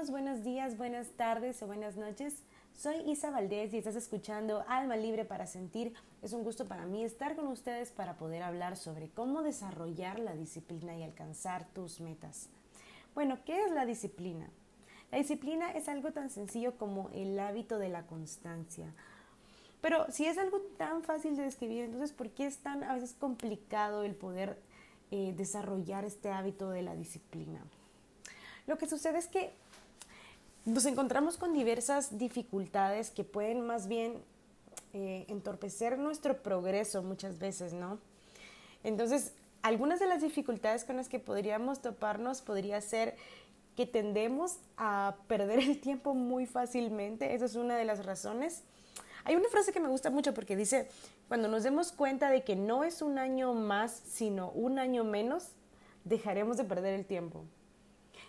años, buenos días, buenas tardes o buenas noches. Soy Isa Valdés y estás escuchando Alma Libre para Sentir. Es un gusto para mí estar con ustedes para poder hablar sobre cómo desarrollar la disciplina y alcanzar tus metas. Bueno, ¿qué es la disciplina? La disciplina es algo tan sencillo como el hábito de la constancia. Pero si es algo tan fácil de describir, entonces ¿por qué es tan a veces complicado el poder eh, desarrollar este hábito de la disciplina? Lo que sucede es que nos encontramos con diversas dificultades que pueden más bien eh, entorpecer nuestro progreso muchas veces, ¿no? Entonces, algunas de las dificultades con las que podríamos toparnos podría ser que tendemos a perder el tiempo muy fácilmente, esa es una de las razones. Hay una frase que me gusta mucho porque dice, cuando nos demos cuenta de que no es un año más, sino un año menos, dejaremos de perder el tiempo.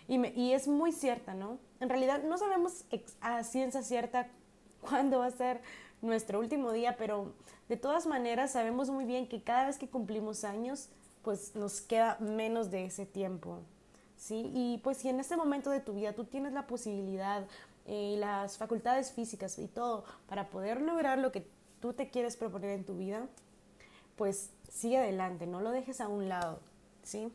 Y, es muy cierta, ¿no? En realidad no sabemos a ciencia cierta cuándo va a ser nuestro último día, pero de todas maneras sabemos muy bien que cada vez que cumplimos años, pues nos queda menos de ese tiempo, ¿sí? Y pues si en este momento de tu vida tú tienes la posibilidad y eh, las facultades físicas y todo para poder lograr lo que tú te quieres proponer en tu vida, pues sigue adelante, no lo dejes a un lado, ¿sí?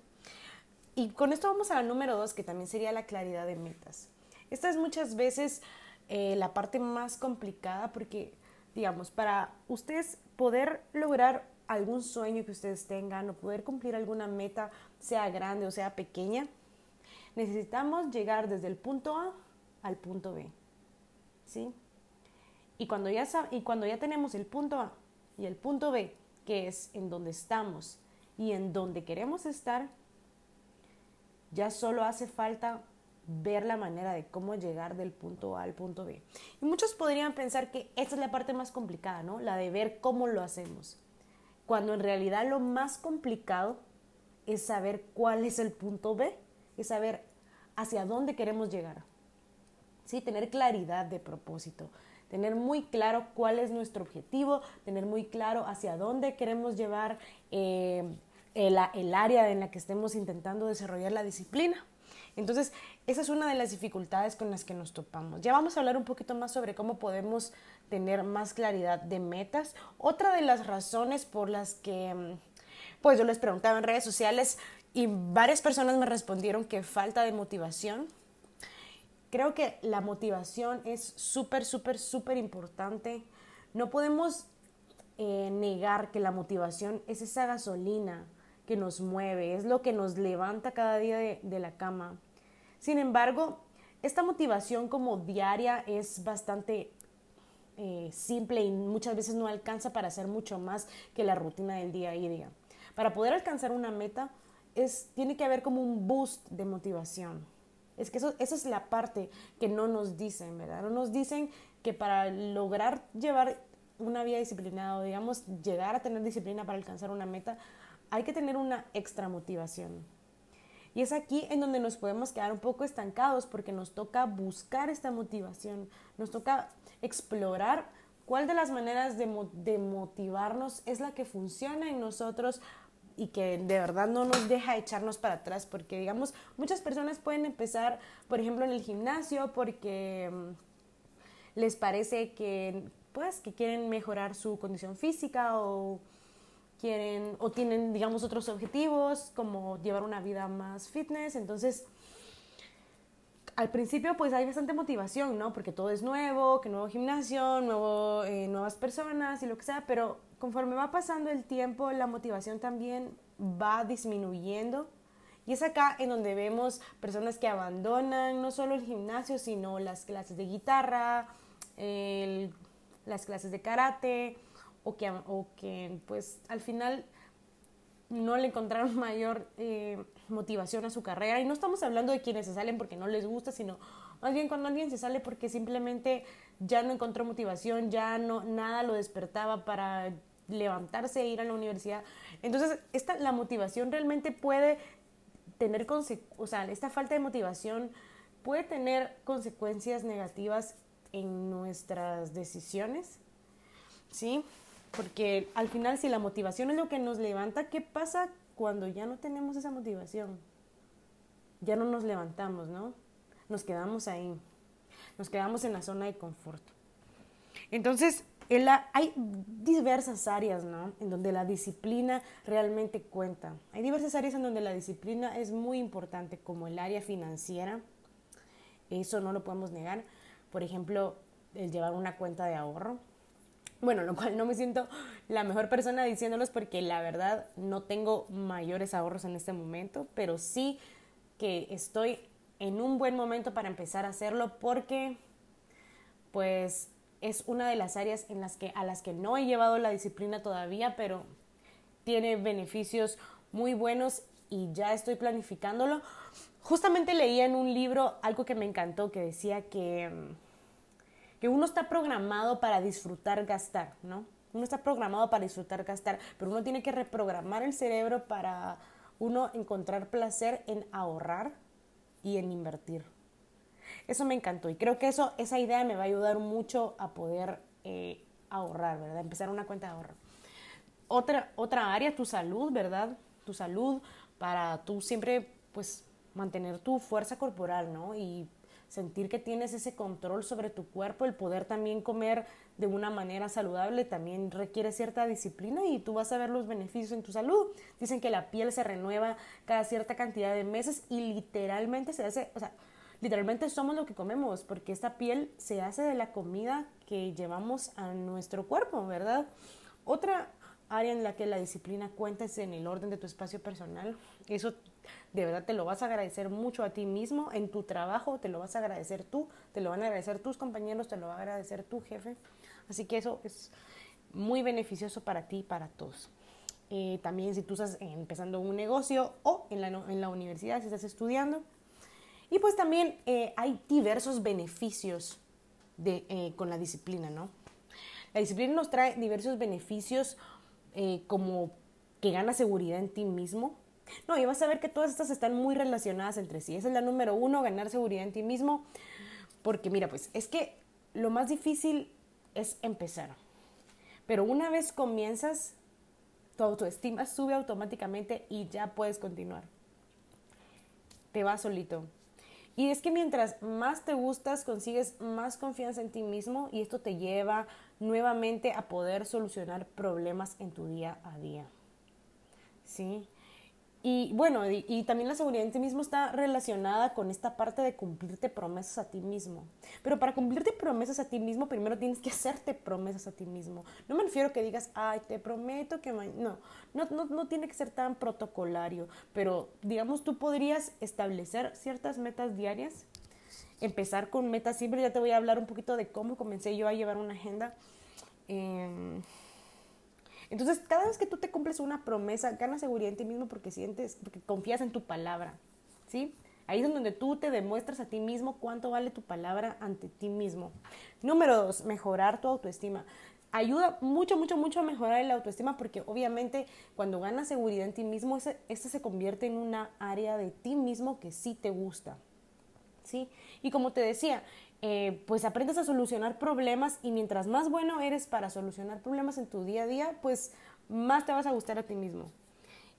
Y con esto vamos a la número dos, que también sería la claridad de metas. Esta es muchas veces eh, la parte más complicada porque, digamos, para ustedes poder lograr algún sueño que ustedes tengan o poder cumplir alguna meta, sea grande o sea pequeña, necesitamos llegar desde el punto A al punto B. ¿Sí? Y cuando ya, y cuando ya tenemos el punto A y el punto B, que es en donde estamos y en donde queremos estar, ya solo hace falta ver la manera de cómo llegar del punto A al punto B. Y muchos podrían pensar que esta es la parte más complicada, ¿no? La de ver cómo lo hacemos. Cuando en realidad lo más complicado es saber cuál es el punto B, es saber hacia dónde queremos llegar. ¿Sí? Tener claridad de propósito, tener muy claro cuál es nuestro objetivo, tener muy claro hacia dónde queremos llevar eh, el, área en la que estemos intentando desarrollar la disciplina. Entonces, esa es una de las dificultades con las que nos topamos. Ya vamos a hablar un poquito más sobre cómo podemos tener más claridad de metas. Otra de las razones por las que, mm, pues yo les preguntaba en redes sociales y varias personas me respondieron que falta de motivación. Creo que la motivación es súper, súper, súper importante. No podemos eh, negar que la motivación es esa gasolina que nos mueve, es lo que nos levanta cada día de, la cama. Sin embargo, esta motivación como diaria es bastante eh, simple y muchas veces no alcanza para hacer mucho más que la rutina del día a día. Para poder alcanzar una meta, es, tiene que haber como un boost de motivación. Es que eso, esa es la parte que no nos dicen, ¿verdad? No nos dicen que para lograr llevar una vida disciplinada o digamos llegar a tener disciplina para alcanzar una meta, hay que tener una extra motivación. Y es aquí en donde nos podemos quedar un poco estancados porque nos toca buscar esta motivación, nos toca explorar cuál de las maneras de, motivarnos es la que funciona en nosotros y que de verdad no nos deja echarnos para atrás, porque digamos, muchas personas pueden empezar, por ejemplo, en el gimnasio porque mm, les parece que pues que quieren mejorar su condición física o quieren o tienen, digamos, otros objetivos, como llevar una vida más fitness. Entonces, al principio pues hay bastante motivación, ¿no? Porque todo es nuevo, que nuevo gimnasio, nuevo, eh, nuevas personas y lo que sea, pero conforme va pasando el tiempo, la motivación también va disminuyendo. Y es acá en donde vemos personas que abandonan no solo el gimnasio, sino las clases de guitarra, las clases de karate, o que, o que pues al final no le encontraron mayor eh, motivación a su carrera. Y no estamos hablando de quienes se salen porque no les gusta, sino más bien cuando alguien se sale porque simplemente ya no encontró motivación, ya no nada lo despertaba para levantarse e ir a la universidad. Entonces, esta, la motivación realmente puede tener, o sea, esta falta de motivación puede tener consecuencias negativas en nuestras decisiones, ¿sí? Porque al final si la motivación es lo que nos levanta, ¿qué pasa cuando ya no tenemos esa motivación? Ya no nos levantamos, ¿no? nos quedamos ahí, nos quedamos en la zona de confort. Entonces, hay diversas áreas, ¿no? En donde la disciplina realmente cuenta. Hay diversas áreas en donde la disciplina es muy importante, como el área financiera. Eso no lo podemos negar. Por ejemplo, el llevar una cuenta de ahorro. Bueno, lo cual no me siento la mejor persona diciéndolos porque la verdad no tengo mayores ahorros en este momento, pero sí que estoy en un buen momento para empezar a hacerlo porque pues es una de las áreas en las que, a las que no he llevado la disciplina todavía, pero tiene beneficios muy buenos y ya estoy planificándolo. Justamente leía en un libro algo que me encantó, que decía que, que uno está programado para disfrutar gastar, ¿no? Uno está programado para disfrutar gastar, pero uno tiene que reprogramar el cerebro para uno encontrar placer en ahorrar y en invertir. Eso me encantó y creo que eso, esa idea me va a ayudar mucho a poder eh, ahorrar, ¿verdad? Empezar una cuenta de ahorro. Otra, otra área, tu salud, ¿verdad? Tu salud para tú siempre, pues, mantener tu fuerza corporal, ¿no? Y sentir que tienes ese control sobre tu cuerpo, el poder también comer de una manera saludable también requiere cierta disciplina y tú vas a ver los beneficios en tu salud. Dicen que la piel se renueva cada cierta cantidad de meses y literalmente se hace, o sea, literalmente somos lo que comemos, porque esta piel se hace de la comida que llevamos a nuestro cuerpo, ¿verdad? Otra área en la que la disciplina cuenta es en el orden de tu espacio personal. Eso de verdad te lo vas a agradecer mucho a ti mismo, en tu trabajo te lo vas a agradecer tú, te lo van a agradecer tus compañeros, te lo va a agradecer tu jefe. Así que eso es muy beneficioso para ti y para todos. Eh, también si tú estás empezando un negocio o en la, en la universidad, si estás estudiando, y pues también eh, hay diversos beneficios de, eh, con la disciplina, ¿no? La disciplina nos trae diversos beneficios eh, como que gana seguridad en ti mismo. No, y vas a ver que todas estas están muy relacionadas entre sí. Esa es la número uno, ganar seguridad en ti mismo. Porque mira, pues es que lo más difícil es empezar. Pero una vez comienzas, tu autoestima sube automáticamente y ya puedes continuar. Te va solito. Y es que mientras más te gustas, consigues más confianza en ti mismo y esto te lleva nuevamente a poder solucionar problemas en tu día a día. ¿Sí? Y bueno, y, también la seguridad en ti mismo está relacionada con esta parte de cumplirte promesas a ti mismo. Pero para cumplirte promesas a ti mismo, primero tienes que hacerte promesas a ti mismo. No me refiero que digas, ay, te prometo que... No, no, no, no tiene que ser tan protocolario, pero digamos, tú podrías establecer ciertas metas diarias, empezar con metas simples. Ya te voy a hablar un poquito de cómo comencé yo a llevar una agenda. Eh, entonces, cada vez que tú te cumples una promesa, ganas seguridad en ti mismo porque sientes, porque confías en tu palabra, ¿sí? Ahí es donde tú te demuestras a ti mismo cuánto vale tu palabra ante ti mismo. Número dos, mejorar tu autoestima. Ayuda mucho, mucho, mucho a mejorar la autoestima porque obviamente cuando ganas seguridad en ti mismo, ese, se convierte en una área de ti mismo que sí te gusta. ¿Sí? Y como te decía, eh, pues aprendes a solucionar problemas y mientras más bueno eres para solucionar problemas en tu día a día, pues más te vas a gustar a ti mismo.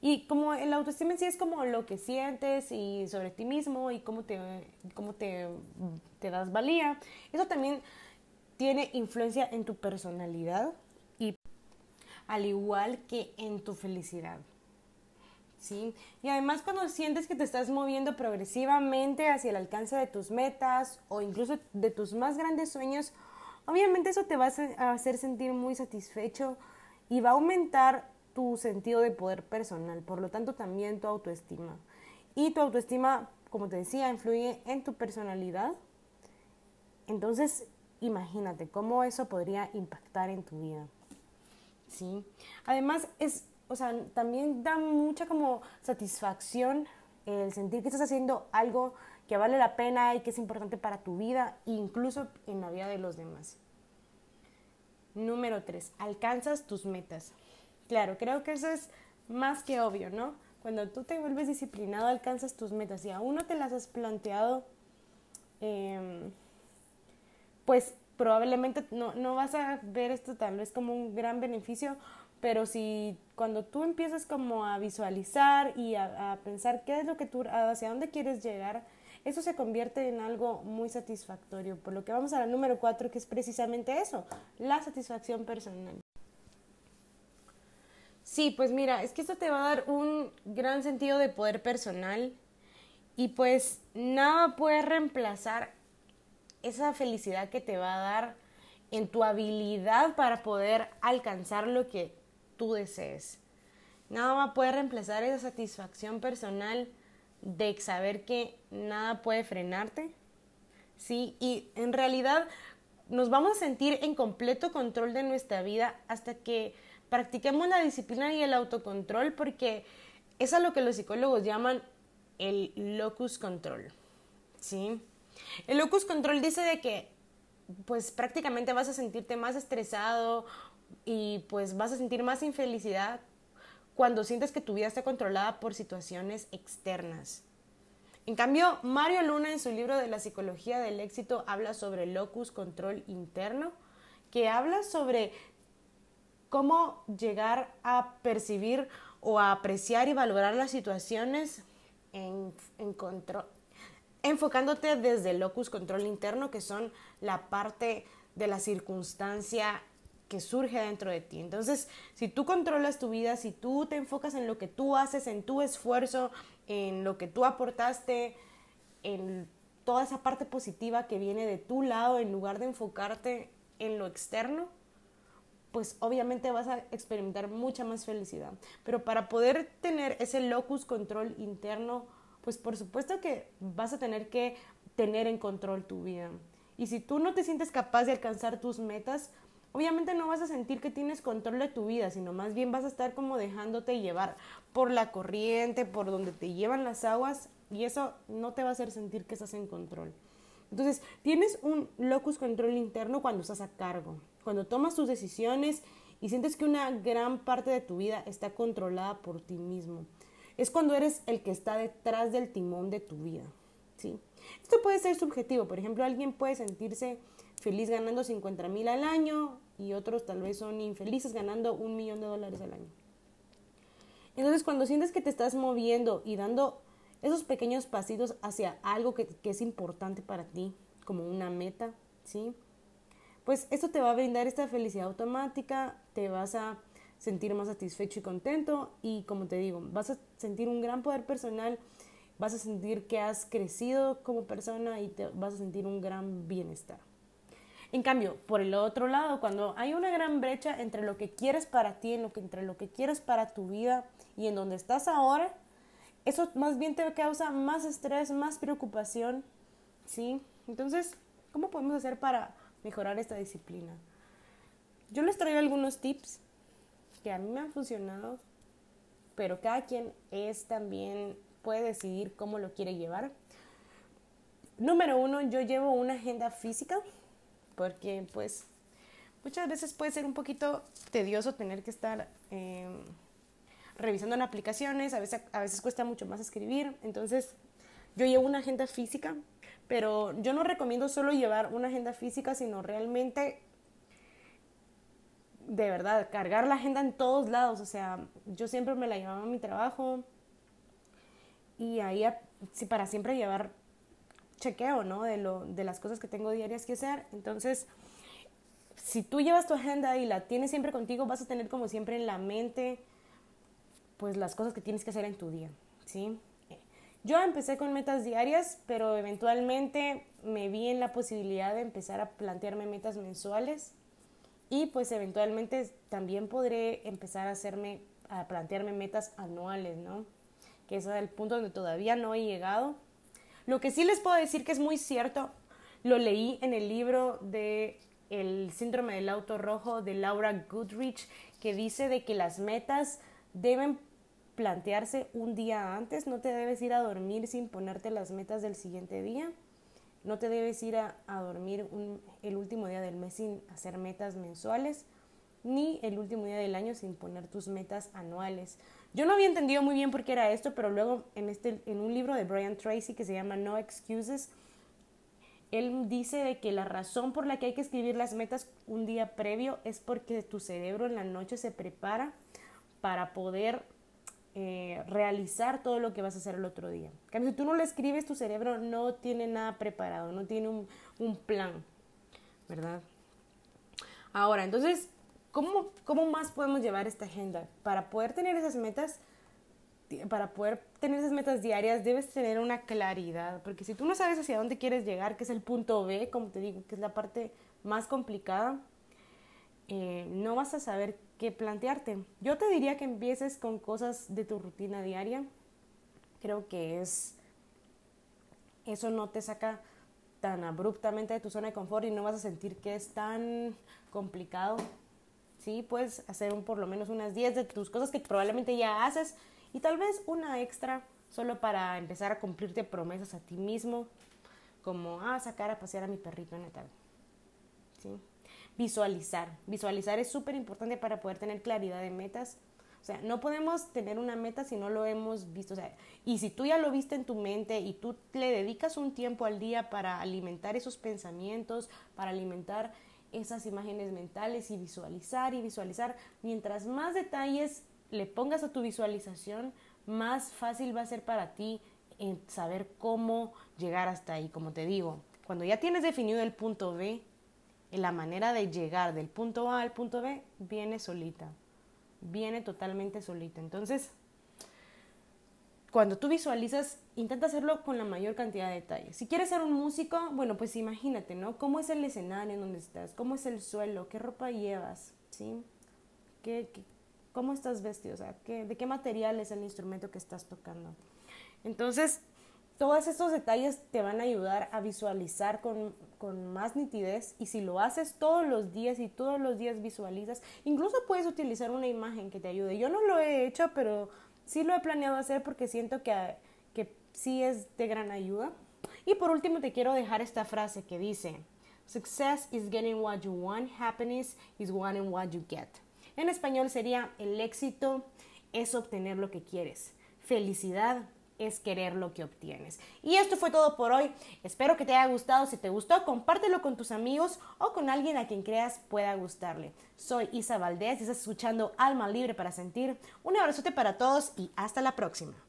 Y como el autoestima en sí es como lo que sientes y sobre ti mismo y cómo te, cómo te, te das valía, eso también tiene influencia en tu personalidad y al igual que en tu felicidad. ¿Sí? Y además cuando sientes que te estás moviendo progresivamente hacia el alcance de tus metas o incluso de tus más grandes sueños, obviamente eso te va a hacer sentir muy satisfecho y va a aumentar tu sentido de poder personal, por lo tanto también tu autoestima. Y tu autoestima, como te decía, influye en tu personalidad. Entonces, imagínate cómo eso podría impactar en tu vida. ¿Sí? Además, es o sea, también da mucha como satisfacción el sentir que estás haciendo algo que vale la pena y que es importante para tu vida, incluso en la vida de los demás. Número tres, alcanzas tus metas. Claro, creo que eso es más que obvio, ¿no? Cuando tú te vuelves disciplinado, alcanzas tus metas y aún no te las has planteado, em, pues probablemente no, no vas a ver esto tal vez como un gran beneficio pero si cuando tú empiezas como a visualizar y a, pensar qué es lo que tú, hacia dónde quieres llegar, eso se convierte en algo muy satisfactorio. Por lo que vamos a la número cuatro, que es precisamente eso, la satisfacción personal. Sí, pues mira, es que esto te va a dar un gran sentido de poder personal y pues nada puede reemplazar esa felicidad que te va a dar en tu habilidad para poder alcanzar lo que tú desees. Nada más puede reemplazar esa satisfacción personal de saber que nada puede frenarte. Sí, y en realidad nos vamos a sentir en completo control de nuestra vida hasta que practiquemos la disciplina y el autocontrol porque es a lo que los psicólogos llaman el locus control. ¿Sí? El locus control dice de que pues prácticamente vas a sentirte más estresado y pues vas a sentir más infelicidad cuando sientes que tu vida está controlada por situaciones externas. En cambio, Mario Luna en su libro de la psicología del éxito habla sobre locus control interno, que habla sobre cómo llegar a percibir o a apreciar y valorar las situaciones en, en control, enfocándote desde el locus control interno, que son la parte de la circunstancia que surge dentro de ti. Entonces, si tú controlas tu vida, si tú te enfocas en lo que tú haces, en tu esfuerzo, en lo que tú aportaste, en toda esa parte positiva que viene de tu lado, en lugar de enfocarte en lo externo, pues obviamente vas a experimentar mucha más felicidad. Pero para poder tener ese locus control interno, pues por supuesto que vas a tener que tener en control tu vida. Y si tú no te sientes capaz de alcanzar tus metas, obviamente no vas a sentir que tienes control de tu vida, sino más bien vas a estar como dejándote llevar por la corriente, por donde te llevan las aguas, y eso no te va a hacer sentir que estás en control. Entonces, tienes un locus control interno cuando estás a cargo, cuando tomas tus decisiones y sientes que una gran parte de tu vida está controlada por ti mismo. Es cuando eres el que está detrás del timón de tu vida, ¿sí? Esto puede ser subjetivo, por ejemplo, alguien puede sentirse feliz ganando 50 mil al año y otros tal vez son infelices ganando un millón de dólares al año. Entonces, cuando sientes que te estás moviendo y dando esos pequeños pasitos hacia algo que, es importante para ti, como una meta, ¿sí? Pues esto te va a brindar esta felicidad automática, te vas a sentir más satisfecho y contento y como te digo, vas a sentir un gran poder personal, vas a sentir que has crecido como persona y te vas a sentir un gran bienestar. En cambio, por el otro lado, cuando hay una gran brecha entre lo que quieres para ti, entre lo que quieres para tu vida y en donde estás ahora, eso más bien te causa más estrés, más preocupación, ¿sí? Entonces, ¿cómo podemos hacer para mejorar esta disciplina? Yo les traigo algunos tips que a mí me han funcionado, pero cada quien es también, puede decidir cómo lo quiere llevar. Número uno, yo llevo una agenda física porque pues muchas veces puede ser un poquito tedioso tener que estar em, revisando en aplicaciones, a veces, a veces cuesta mucho más escribir, entonces yo llevo una agenda física, pero yo no recomiendo solo llevar una agenda física, sino realmente de verdad, cargar la agenda en todos lados. O sea, yo siempre me la llevaba a mi trabajo y ahí para siempre llevar chequeo, ¿no? De, lo, de las cosas que tengo diarias que hacer. Entonces, si tú llevas tu agenda y la tienes siempre contigo, vas a tener como siempre en la mente, pues las cosas que tienes que hacer en tu día, ¿sí? Yo empecé con metas diarias, pero eventualmente me vi en la posibilidad de empezar a plantearme metas mensuales y pues eventualmente también podré empezar a hacerme, a plantearme metas anuales, ¿no? Que es el punto donde todavía no he llegado. Lo que sí les puedo decir que es muy cierto, lo leí en el libro de El síndrome del auto rojo de Laura Goodrich, que dice de que las metas deben plantearse un día antes, no te debes ir a dormir sin ponerte las metas del siguiente día. No te debes ir a, dormir el último día del mes sin hacer metas mensuales, ni el último día del año sin poner tus metas anuales. Yo no había entendido muy bien por qué era esto, pero luego en, este, en un libro de Brian Tracy que se llama No Excuses, él dice de que la razón por la que hay que escribir las metas un día previo es porque tu cerebro en la noche se prepara para poder eh, realizar todo lo que vas a hacer el otro día. si tú no lo escribes, tu cerebro no tiene nada preparado, no tiene un, un plan, ¿verdad? Ahora, entonces, ¿cómo, ¿cómo más podemos llevar esta agenda? Para poder tener esas metas, para poder tener esas metas diarias debes tener una claridad, porque si tú no sabes hacia dónde quieres llegar, que es el punto B, como te digo, que es la parte más complicada, eh, no vas a saber qué plantearte. Yo te diría que empieces con cosas de tu rutina diaria. Creo que es eso no te saca tan abruptamente de tu zona de confort y no vas a sentir que es tan complicado. Sí, puedes hacer un, por lo menos unas 10 de tus cosas que probablemente ya haces y tal vez una extra solo para empezar a cumplirte promesas a ti mismo, como ah, sacar a pasear a mi perrito en la. ¿Sí? Visualizar. Visualizar es súper importante para poder tener claridad de metas. O sea, no podemos tener una meta si no lo hemos visto. O sea, y si tú ya lo viste en tu mente y tú le dedicas un tiempo al día para alimentar esos pensamientos, para alimentar esas imágenes mentales y visualizar y visualizar, mientras más detalles le pongas a tu visualización, más fácil va a ser para ti en saber cómo llegar hasta ahí. Como te digo, cuando ya tienes definido el punto B, la manera de llegar del punto A al punto B viene solita, viene totalmente solita. Entonces, cuando tú visualizas, intenta hacerlo con la mayor cantidad de detalles. Si quieres ser un músico, bueno, pues imagínate, ¿no? ¿Cómo es el escenario en donde estás? ¿Cómo es el suelo? ¿Qué ropa llevas? ¿Sí? ¿Qué, cómo estás vestido? ¿de qué material es el instrumento que estás tocando? Entonces, todos estos detalles te van a ayudar a visualizar con, más nitidez y si lo haces todos los días y todos los días visualizas, incluso puedes utilizar una imagen que te ayude. Yo no lo he hecho, pero sí lo he planeado hacer porque siento que, que sí es de gran ayuda. Y por último te quiero dejar esta frase que dice, Success is getting what you want, happiness is wanting what you get. En español sería, el éxito es obtener lo que quieres. Felicidad es querer lo que obtienes. Y esto fue todo por hoy. Espero que te haya gustado. Si te gustó, compártelo con tus amigos o con alguien a quien creas pueda gustarle. Soy Isa Valdés y estás escuchando Alma Libre para Sentir. Un abrazote para todos y hasta la próxima.